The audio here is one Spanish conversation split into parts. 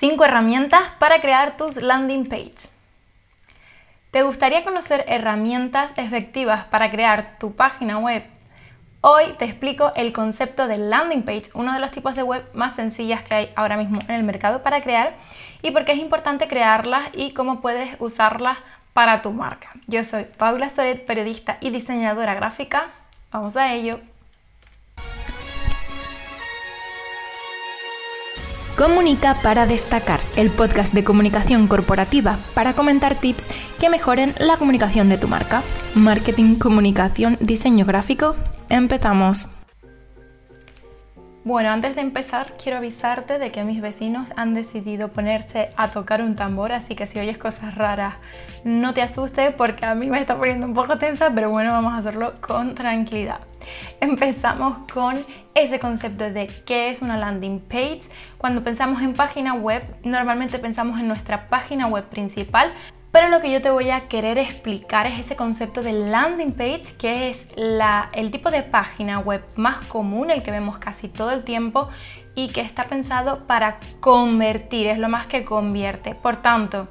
5 herramientas para crear tus landing page. ¿Te gustaría conocer herramientas efectivas para crear tu página web? Hoy te explico el concepto de landing page, uno de los tipos de web más sencillas que hay ahora mismo en el mercado para crear y por qué es importante crearlas y cómo puedes usarlas para tu marca. Yo soy Paula Soret, periodista y diseñadora gráfica. Vamos a ello. Comunica para destacar, el podcast de comunicación corporativa para comentar tips que mejoren la comunicación de tu marca. Marketing, comunicación, diseño gráfico. Empezamos. Bueno, antes de empezar quiero avisarte de que mis vecinos han decidido ponerse a tocar un tambor, así que si oyes cosas raras no te asustes porque a mí me está poniendo un poco tensa, pero bueno, vamos a hacerlo con tranquilidad. Empezamos con ese concepto de qué es una landing page. Cuando pensamos en página web, normalmente pensamos en nuestra página web principal, pero lo que yo te voy a querer explicar es ese concepto de landing page, que es el tipo de página web más común, el que vemos casi todo el tiempo y que está pensado para convertir, es lo más que convierte. Por tanto,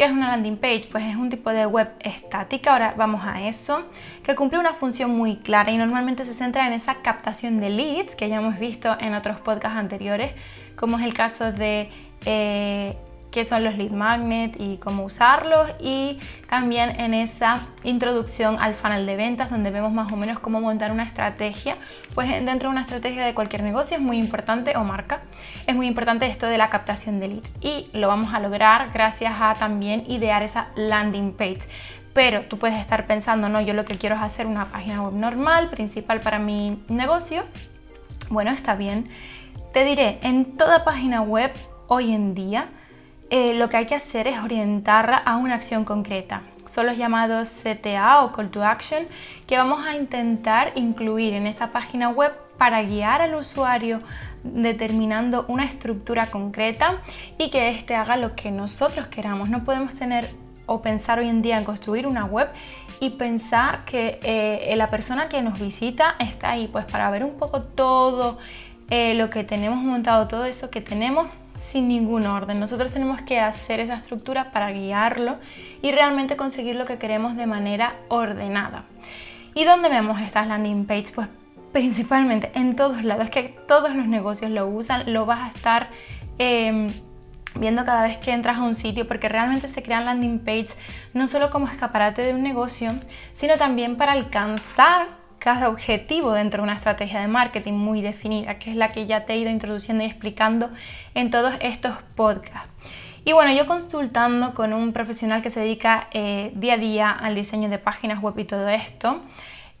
¿Qué es una landing page? Pues es un tipo de web estática, ahora vamos a eso, que cumple una función muy clara y normalmente se centra en esa captación de leads que ya hemos visto en otros podcasts anteriores, como es el caso de eh, qué son los lead magnet y cómo usarlos y también en esa introducción al funnel de ventas donde vemos más o menos cómo montar una estrategia pues dentro de una estrategia de cualquier negocio es muy importante o marca es muy importante esto de la captación de leads y lo vamos a lograr gracias a también idear esa landing page. Pero tú puedes estar pensando no yo lo que quiero es hacer una página web normal principal para mi negocio bueno está bien. Te diré en toda página web hoy en día eh, lo que hay que hacer es orientarla a una acción concreta. Son los llamados CTA o Call to Action que vamos a intentar incluir en esa página web para guiar al usuario determinando una estructura concreta y que éste haga lo que nosotros queramos. No podemos tener o pensar hoy en día en construir una web y pensar que eh, la persona que nos visita está ahí pues para ver un poco todo eh, lo que tenemos montado, todo eso que tenemos sin ningún orden. Nosotros tenemos que hacer esa estructura para guiarlo y realmente conseguir lo que queremos de manera ordenada. ¿Y dónde vemos estas landing pages? Pues principalmente en todos lados, es que todos los negocios lo usan, lo vas a estar em, viendo cada vez que entras a un sitio porque realmente se crean landing pages no solo como escaparate de un negocio, sino también para alcanzar cada objetivo dentro de una estrategia de marketing muy definida, que es la que ya te he ido introduciendo y explicando en todos estos podcasts. Y bueno, yo consultando con un profesional que se dedica eh, día a día al diseño de páginas web y todo esto,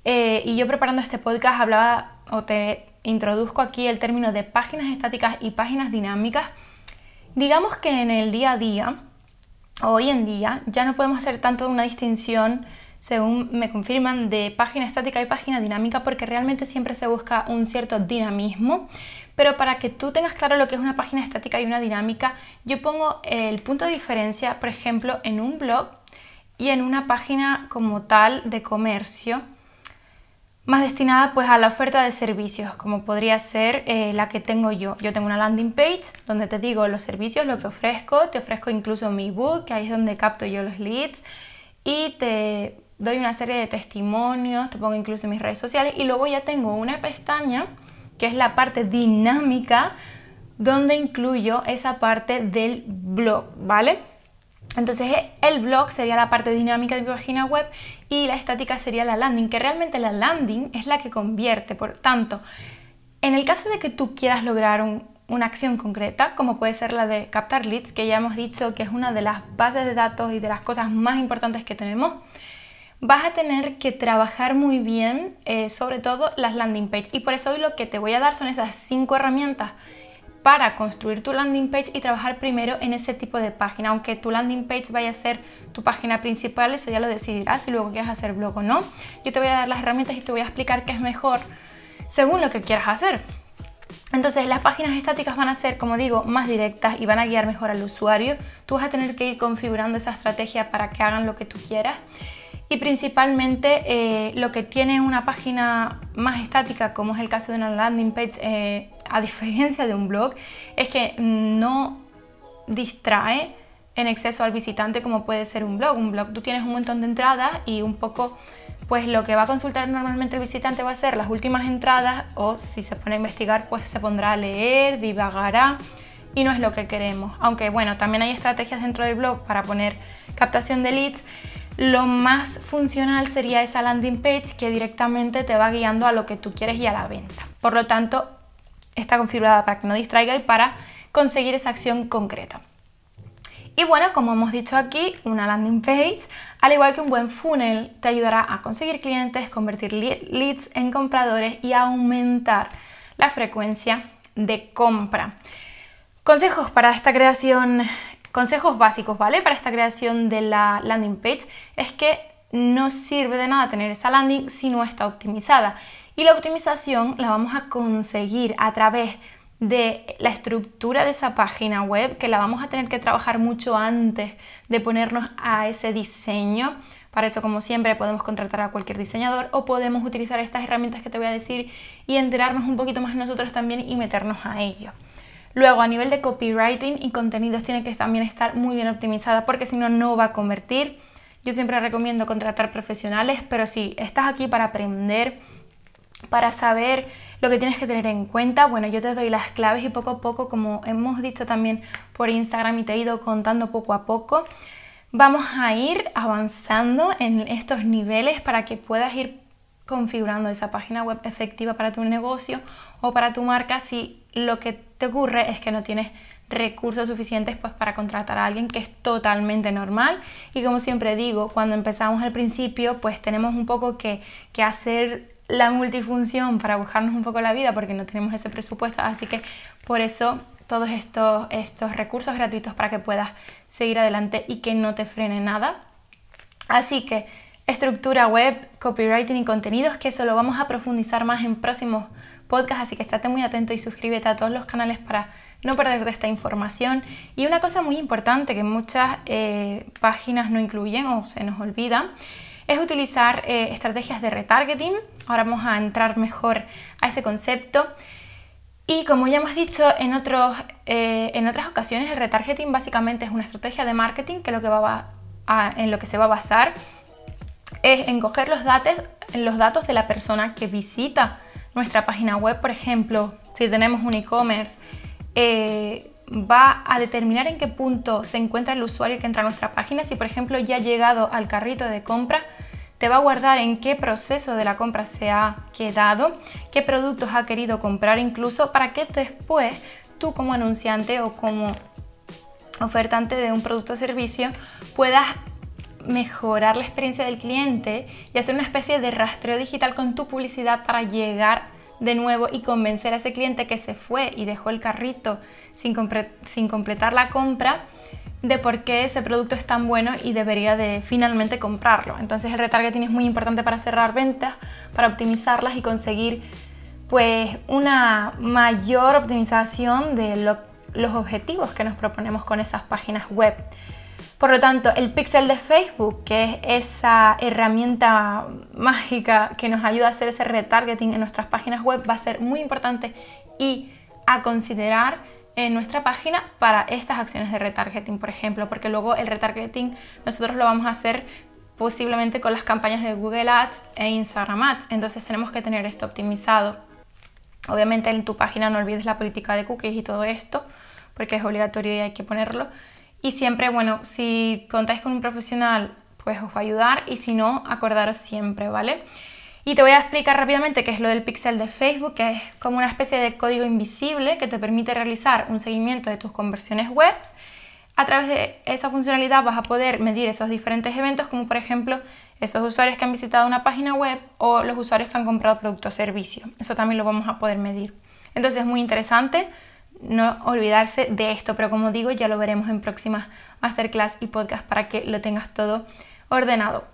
eh, y yo preparando este podcast hablaba o te introduzco aquí el término de páginas estáticas y páginas dinámicas. Digamos que en el día a día, hoy en día, ya no podemos hacer tanto una distinción según me confirman, de página estática y página dinámica porque realmente siempre se busca un cierto dinamismo. Pero para que tú tengas claro lo que es una página estática y una dinámica, yo pongo el punto de diferencia, por ejemplo, en un blog y en una página como tal de comercio más destinada pues a la oferta de servicios, como podría ser eh, la que tengo yo. Yo tengo una landing page donde te digo los servicios, lo que ofrezco, te ofrezco incluso mi book, que ahí es donde capto yo los leads, y te doy una serie de testimonios, te pongo incluso mis redes sociales y luego ya tengo una pestaña que es la parte dinámica donde incluyo esa parte del blog, ¿vale? Entonces el blog sería la parte dinámica de mi página web y la estática sería la landing, que realmente la landing es la que convierte. Por tanto, en el caso de que tú quieras lograr una acción concreta, como puede ser la de captar leads, que ya hemos dicho que es una de las bases de datos y de las cosas más importantes que tenemos, vas a tener que trabajar muy bien, eh, sobre todo las landing page. Y por eso hoy lo que te voy a dar son esas cinco herramientas para construir tu landing page y trabajar primero en ese tipo de página. Aunque tu landing page vaya a ser tu página principal, eso ya lo decidirás si luego quieres hacer blog o no. Yo te voy a dar las herramientas y te voy a explicar qué es mejor según lo que quieras hacer. Entonces las páginas estáticas van a ser, como digo, más directas y van a guiar mejor al usuario. Tú vas a tener que ir configurando esa estrategia para que hagan lo que tú quieras y principalmente eh, lo que tiene una página más estática, como es el caso de una landing page, eh, a diferencia de un blog, es que no distrae en exceso al visitante como puede ser un blog. Un blog tú tienes un montón de entradas y un poco pues lo que va a consultar normalmente el visitante va a ser las últimas entradas o si se pone a investigar pues se pondrá a leer, divagará y no es lo que queremos. Aunque bueno, también hay estrategias dentro del blog para poner captación de leads. Lo más funcional sería esa landing page que directamente te va guiando a lo que tú quieres y a la venta. Por lo tanto, está configurada para que no distraiga y para conseguir esa acción concreta. Y bueno, como hemos dicho aquí, una landing page, al igual que un buen funnel, te ayudará a conseguir clientes, convertir leads en compradores y aumentar la frecuencia de compra. Consejos para esta creación, consejos básicos, ¿vale? Para esta creación de la landing page es que no sirve de nada tener esa landing si no está optimizada. Y la optimización la vamos a conseguir a través de la estructura de esa página web, que la vamos a tener que trabajar mucho antes de ponernos a ese diseño. Para eso, como siempre, podemos contratar a cualquier diseñador o podemos utilizar estas herramientas que te voy a decir y enterarnos un poquito más nosotros también y meternos a ello. Luego, a nivel de copywriting y contenidos, tiene que también estar muy bien optimizada porque si no, no va a convertir. Yo siempre recomiendo contratar profesionales, pero si estás aquí para aprender, para saber lo que tienes que tener en cuenta, bueno, yo te doy las claves y poco a poco, como hemos dicho también por Instagram y te he ido contando poco a poco, vamos a ir avanzando en estos niveles para que puedas ir configurando esa página web efectiva para tu negocio o para tu marca si lo que te ocurre es que no tienes recursos suficientes pues para contratar a alguien que es totalmente normal y como siempre digo cuando empezamos al principio pues tenemos un poco que, que hacer la multifunción para buscarnos un poco la vida porque no tenemos ese presupuesto, así que por eso todos estos, estos recursos gratuitos para que puedas seguir adelante y que no te frene nada. Así que estructura web, copywriting y contenidos, que eso lo vamos a profundizar más en próximos podcasts, así que estate muy atento y suscríbete a todos los canales para no perderte esta información. Y una cosa muy importante que muchas eh, páginas no incluyen o se nos olvida es utilizar eh, estrategias de retargeting. Ahora vamos a entrar mejor a ese concepto. Y como ya hemos dicho en, otros, eh, en otras ocasiones, el retargeting básicamente es una estrategia de marketing que, lo que va en lo que se va a basar es en coger los datos, los datos de la persona que visita nuestra página web. Por ejemplo, si tenemos un e-commerce, eh, va a determinar en qué punto se encuentra el usuario que entra a nuestra página. Si por ejemplo ya ha llegado al carrito de compra, te va a guardar en qué proceso de la compra se ha quedado, qué productos ha querido comprar incluso, para que después tú como anunciante o como ofertante de un producto o servicio puedas mejorar la experiencia del cliente y hacer una especie de rastreo digital con tu publicidad para llegar de nuevo y convencer a ese cliente que se fue y dejó el carrito sin, sin completar la compra de por qué ese producto es tan bueno y debería de finalmente comprarlo. Entonces el retargeting es muy importante para cerrar ventas, para optimizarlas y conseguir pues una mayor optimización de los objetivos que nos proponemos con esas páginas web. Por lo tanto, el pixel de Facebook, que es esa herramienta mágica que nos ayuda a hacer ese retargeting en nuestras páginas web, va a ser muy importante y a considerar en nuestra página para estas acciones de retargeting, por ejemplo, porque luego el retargeting nosotros lo vamos a hacer posiblemente con las campañas de Google Ads e Instagram Ads, entonces tenemos que tener esto optimizado. Obviamente en tu página no olvides la política de cookies y todo esto, porque es obligatorio y hay que ponerlo. Y siempre, bueno, si contáis con un profesional, pues os va a ayudar y si no, acordaros siempre, ¿vale? Y te voy a explicar rápidamente qué es lo del pixel de Facebook, que es como una especie de código invisible que te permite realizar un seguimiento de tus conversiones web. A través de esa funcionalidad vas a poder medir esos diferentes eventos, como por ejemplo esos usuarios que han visitado una página web o los usuarios que han comprado producto o servicio. Eso también lo vamos a poder medir. Entonces es muy interesante no olvidarse de esto, pero como digo, ya lo veremos en próximas masterclass y podcast para que lo tengas todo ordenado.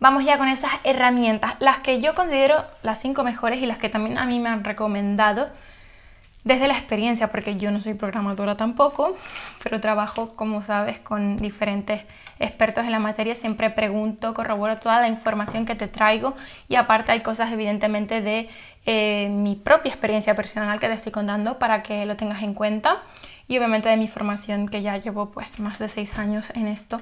Vamos ya con esas herramientas, las que yo considero las cinco mejores y las que también a mí me han recomendado desde la experiencia, porque yo no soy programadora tampoco, pero trabajo, como sabes, con diferentes expertos en la materia, siempre pregunto, corroboro toda la información que te traigo y aparte hay cosas evidentemente de eh, mi propia experiencia personal que te estoy contando para que lo tengas en cuenta y obviamente de mi formación que ya llevo pues más de seis años en esto,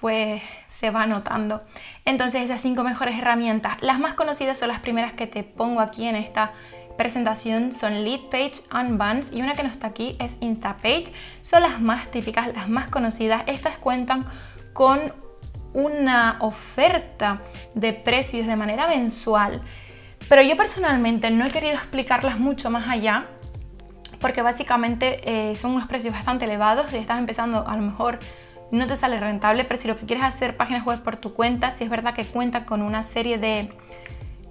pues se va notando. Entonces esas cinco mejores herramientas, las más conocidas son las primeras que te pongo aquí en esta presentación son Lead Page, Unbuns y una que no está aquí es Instapage. Son las más típicas, las más conocidas. Estas cuentan con una oferta de precios de manera mensual. Pero yo personalmente no he querido explicarlas mucho más allá porque básicamente eh, son unos precios bastante elevados. Si estás empezando a lo mejor no te sale rentable, pero si lo que quieres es hacer páginas web por tu cuenta, si es verdad que cuenta con una serie de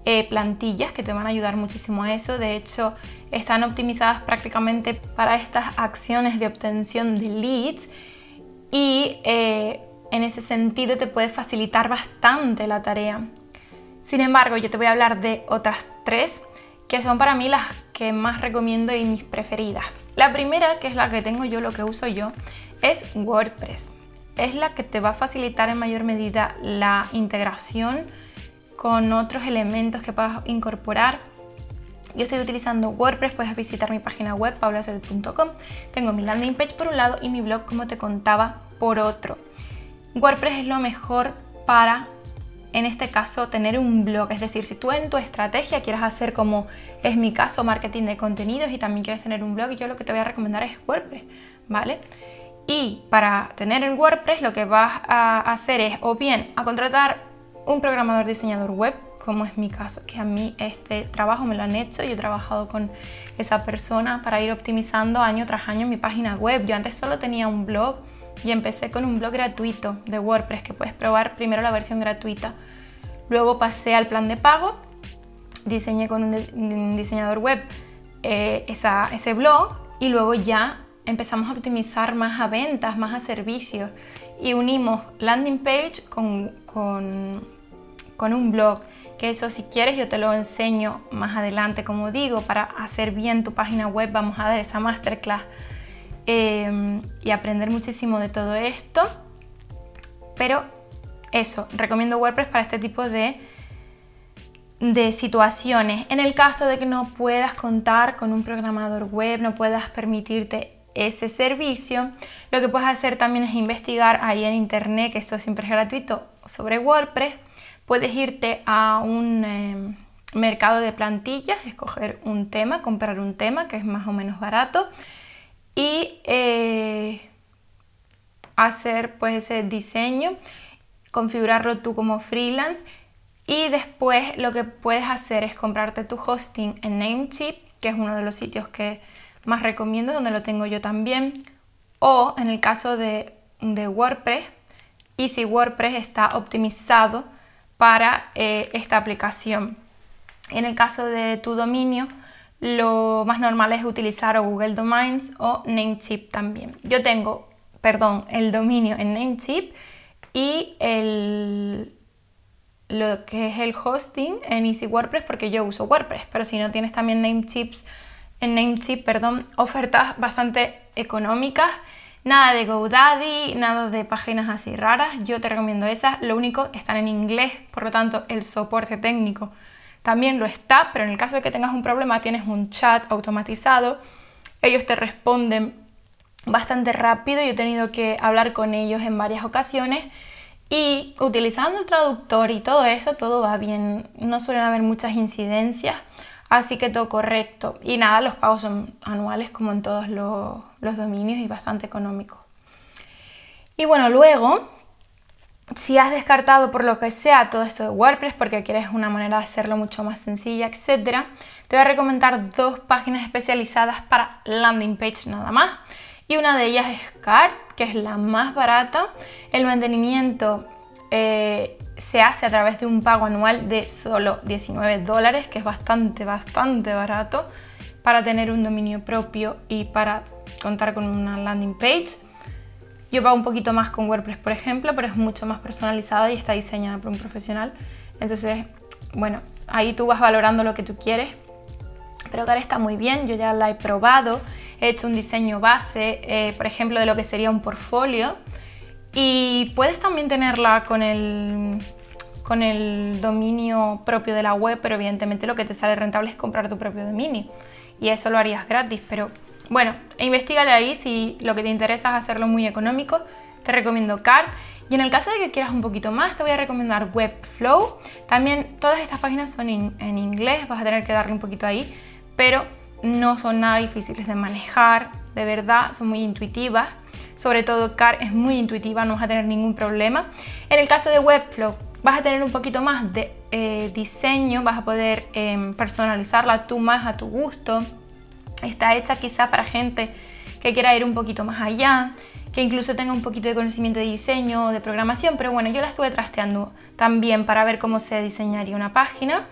eh, plantillas que te van a ayudar muchísimo a eso. De hecho, están optimizadas prácticamente para estas acciones de obtención de leads y eh, en ese sentido te puede facilitar bastante la tarea. Sin embargo, yo te voy a hablar de otras tres que son para mí las que más recomiendo y mis preferidas. La primera, que es la que tengo yo, lo que uso yo, es WordPress. Es la que te va a facilitar en mayor medida la integración con otros elementos que puedas incorporar. Yo estoy utilizando WordPress, puedes visitar mi página web paulasel.com. Tengo mi landing page por un lado y mi blog, como te contaba, por otro. WordPress es lo mejor para, en este caso, tener un blog. Es decir, si tú en tu estrategia quieres hacer como es mi caso, marketing de contenidos y también quieres tener un blog, yo lo que te voy a recomendar es WordPress, ¿vale? Y para tener el WordPress lo que vas a hacer es o bien a contratar un programador diseñador web, como es mi caso, que a mí este trabajo me lo han hecho, yo he trabajado con esa persona para ir optimizando año tras año mi página web. Yo antes solo tenía un blog y empecé con un blog gratuito de WordPress que puedes probar primero la versión gratuita. Luego pasé al plan de pago, diseñé con un, diseñador web eh, ese blog y luego ya empezamos a optimizar más a ventas, más a servicios y unimos landing page con, con con un blog, que eso si quieres yo te lo enseño más adelante, como digo, para hacer bien tu página web vamos a dar esa masterclass em, y aprender muchísimo de todo esto. Pero eso, recomiendo WordPress para este tipo de, de situaciones. En el caso de que no puedas contar con un programador web, no puedas permitirte ese servicio, lo que puedes hacer también es investigar ahí en internet, que esto siempre es gratuito, sobre WordPress Puedes irte a un em, mercado de plantillas, escoger un tema, comprar un tema que es más o menos barato y eh, hacer pues ese diseño, configurarlo tú como freelance y después lo que puedes hacer es comprarte tu hosting en Namecheap, que es uno de los sitios que más recomiendo, donde lo tengo yo también, o en el caso de, de WordPress, y si WordPress está optimizado para eh, esta aplicación. En el caso de tu dominio, lo más normal es utilizar Google Domains o Namecheap también. Yo tengo, perdón, el dominio en Namecheap y el, lo que es el hosting en Easy WordPress porque yo uso WordPress, pero si no tienes también Namecheaps, en Namecheap, perdón, ofertas bastante económicas Nada de GoDaddy, nada de páginas así raras, yo te recomiendo esas. Lo único, están en inglés, por lo tanto el soporte técnico también lo está, pero en el caso de que tengas un problema tienes un chat automatizado, ellos te responden bastante rápido, yo he tenido que hablar con ellos en varias ocasiones. Y utilizando el traductor y todo eso, todo va bien, no suelen haber muchas incidencias. Así que todo correcto. Y nada, los pagos son anuales como en todos los, dominios y bastante económicos. Y bueno, luego, si has descartado por lo que sea todo esto de WordPress porque quieres una manera de hacerlo mucho más sencilla, etc., te voy a recomendar dos páginas especializadas para landing page nada más. Y una de ellas es Cart, que es la más barata. El mantenimiento eh, se hace a través de un pago anual de solo 19 dólares, que es bastante, bastante barato para tener un dominio propio y para contar con una landing page. Yo pago un poquito más con WordPress, por ejemplo, pero es mucho más personalizada y está diseñada por un profesional. Entonces, bueno, ahí tú vas valorando lo que tú quieres. Pero ahora está muy bien, yo ya la he probado, he hecho un diseño base, eh, por ejemplo, de lo que sería un portfolio y puedes también tenerla con el, con el dominio propio de la web, pero evidentemente lo que te sale rentable es comprar tu propio dominio. Y eso lo harías gratis, pero Bueno, investigale ahí si lo que te interesa es hacerlo muy económico. Te recomiendo Card. Y en el caso de que quieras un poquito más, te voy a recomendar Webflow. También todas estas páginas son en inglés, vas a tener que darle un poquito ahí, pero no son nada difíciles de manejar, de verdad, son muy intuitivas. Sobre todo Car es muy intuitiva, no vas a tener ningún problema. En el caso de Webflow, vas a tener un poquito más de eh, diseño, vas a poder em, personalizarla tú más a tu gusto. Está hecha quizá para gente que quiera ir un poquito más allá, que incluso tenga un poquito de conocimiento de diseño o de programación, pero bueno, yo la estuve trasteando también para ver cómo se diseñaría una página.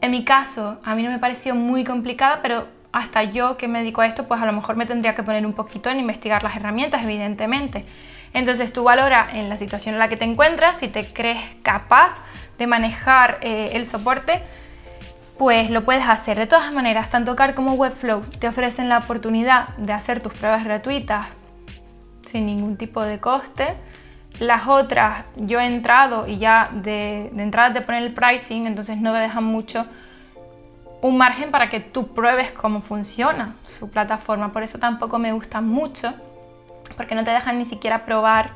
En mi caso, a mí no me pareció muy complicada, pero hasta yo que me dedico a esto, pues a lo mejor me tendría que poner un poquito en investigar las herramientas, evidentemente. Entonces tú valora en la situación en la que te encuentras, si te crees capaz de manejar eh, el soporte, pues lo puedes hacer. De todas maneras, tanto CAR como Webflow te ofrecen la oportunidad de hacer tus pruebas gratuitas sin ningún tipo de coste. Las otras, yo he entrado y ya de, de entrada te ponen el pricing, entonces no te dejan mucho un margen para que tú pruebes cómo funciona su plataforma. Por eso tampoco me gusta mucho, porque no te dejan ni siquiera probar.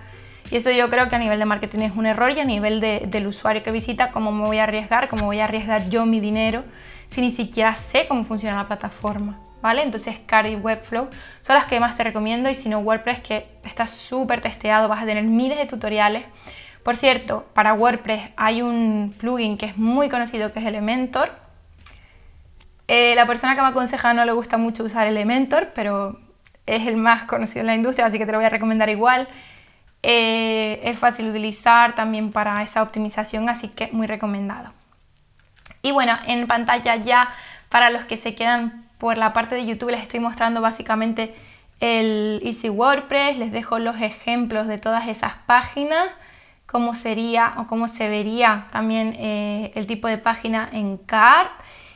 Y eso yo creo que a nivel de marketing es un error y a nivel del usuario que visita, cómo me voy a arriesgar, cómo voy a arriesgar yo mi dinero si ni siquiera sé cómo funciona la plataforma. ¿Vale? Entonces Card y Webflow son las que más te recomiendo y si no WordPress que está súper testeado, vas a tener miles de tutoriales. Por cierto, para WordPress hay un plugin que es muy conocido que es Elementor, eh, la persona que me aconseja no le gusta mucho usar Elementor, pero es el más conocido en la industria, así que te lo voy a recomendar igual. Eh, es fácil de utilizar también para esa optimización, así que muy recomendado. Y bueno, en pantalla ya para los que se quedan por la parte de YouTube les estoy mostrando básicamente el Easy WordPress, les dejo los ejemplos de todas esas páginas, cómo sería o cómo se vería también eh, el tipo de página en Card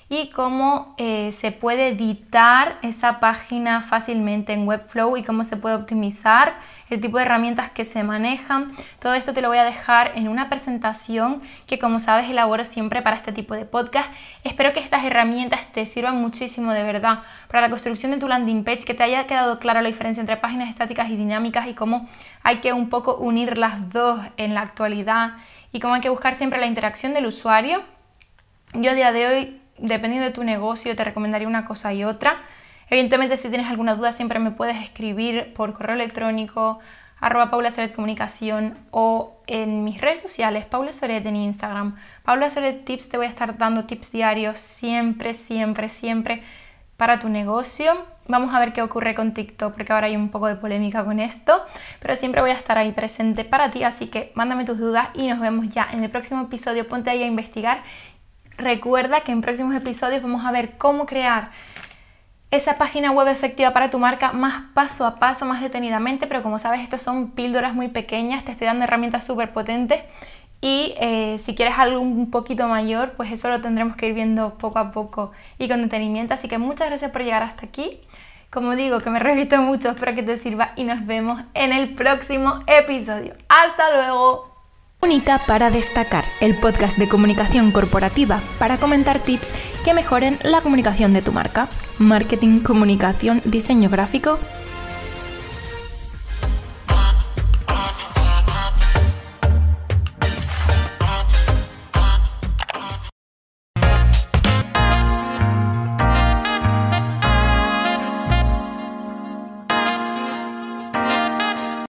y cómo eh, se puede editar esa página fácilmente en Webflow y cómo se puede optimizar el tipo de herramientas que se manejan. Todo esto te lo voy a dejar en una presentación que como sabes elaboro siempre para este tipo de podcast. Espero que estas herramientas te sirvan muchísimo de verdad para la construcción de tu landing page, que te haya quedado clara la diferencia entre páginas estáticas y dinámicas y cómo hay que un poco unir las dos en la actualidad y cómo hay que buscar siempre la interacción del usuario. Yo a día de hoy dependiendo de tu negocio, te recomendaría una cosa y otra. Evidentemente, si tienes alguna duda, siempre me puedes escribir por correo electrónico, arroba Paula Soret Comunicación o en mis redes sociales, Paula Soret en Instagram. Paula Soret Tips, te voy a estar dando tips diarios siempre, siempre, siempre para tu negocio. Vamos a ver qué ocurre con TikTok, porque ahora hay un poco de polémica con esto, pero siempre voy a estar ahí presente para ti, así que mándame tus dudas y nos vemos ya en el próximo episodio. Ponte ahí a investigar Recuerda que en próximos episodios vamos a ver cómo crear esa página web efectiva para tu marca más paso a paso, más detenidamente, pero como sabes, estos son píldoras muy pequeñas, te estoy dando herramientas súper potentes y eh, si quieres algo un poquito mayor, pues eso lo tendremos que ir viendo poco a poco y con detenimiento. Así que muchas gracias por llegar hasta aquí. Como digo, que me repito mucho, espero que te sirva y nos vemos en el próximo episodio. ¡Hasta luego! Única para destacar, el podcast de comunicación corporativa para comentar tips que mejoren la comunicación de tu marca. Marketing, comunicación, diseño gráfico